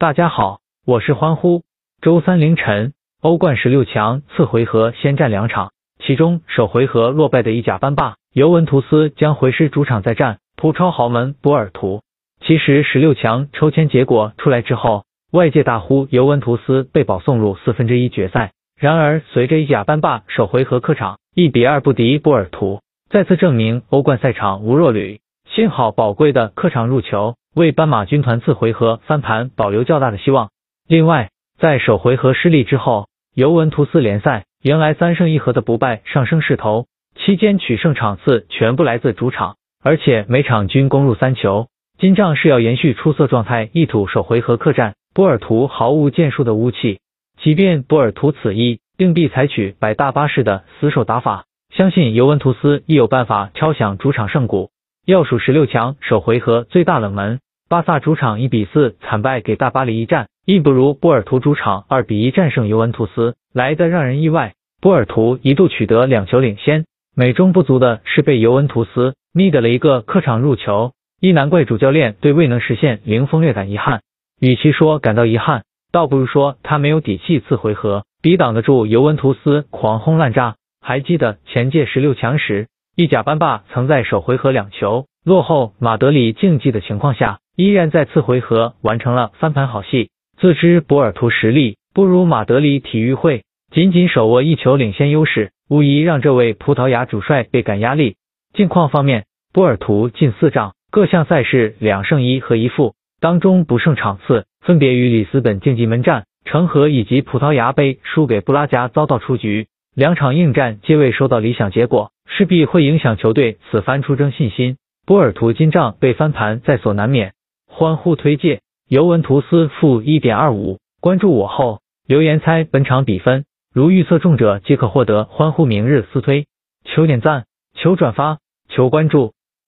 大家好，我是欢呼。周三凌晨，欧冠十六强次回合先战两场，其中首回合落败的意甲班霸尤文图斯将回师主场再战葡超豪门波尔图。其实十六强抽签结果出来之后，外界大呼尤文图斯被保送入四分之一决赛。然而，随着意甲班霸首回合客场一比二不敌波尔图，再次证明欧冠赛场无弱旅。幸好宝贵的客场入球，为斑马军团次回合翻盘保留较大的希望。另外，在首回合失利之后，尤文图斯联赛迎来三胜一和的不败上升势头，期间取胜场次全部来自主场，而且每场均攻入三球。金帐是要延续出色状态，一吐首回合客战波尔图毫无建树的乌气。即便波尔图此役定必采取摆大巴式的死守打法，相信尤文图斯亦有办法敲响主场胜鼓。要数十六强首回合最大冷门，巴萨主场一比四惨败给大巴黎一战，亦不如波尔图主场二比一战胜尤文图斯来的让人意外。波尔图一度取得两球领先，美中不足的是被尤文图斯觅得了一个客场入球，一难怪主教练对未能实现零封略感遗憾。与其说感到遗憾，倒不如说他没有底气，次回合抵挡得住尤文图斯狂轰滥炸。还记得前届十六强时，意甲班霸曾在首回合两球落后马德里竞技的情况下，依然在次回合完成了翻盘好戏。自知波尔图实力不如马德里体育会，仅仅手握一球领先优势，无疑让这位葡萄牙主帅倍感压力。近况方面，波尔图近四仗各项赛事两胜一和一负，当中不胜场次。分别与里斯本竞技门战、成和以及葡萄牙杯输给布拉加遭到出局，两场硬战皆未收到理想结果，势必会影响球队此番出征信心。波尔图金帐被翻盘在所难免，欢呼推介尤文图斯负一点二五，关注我后留言猜本场比分，如预测中者即可获得欢呼明日私推，求点赞，求转发，求关注。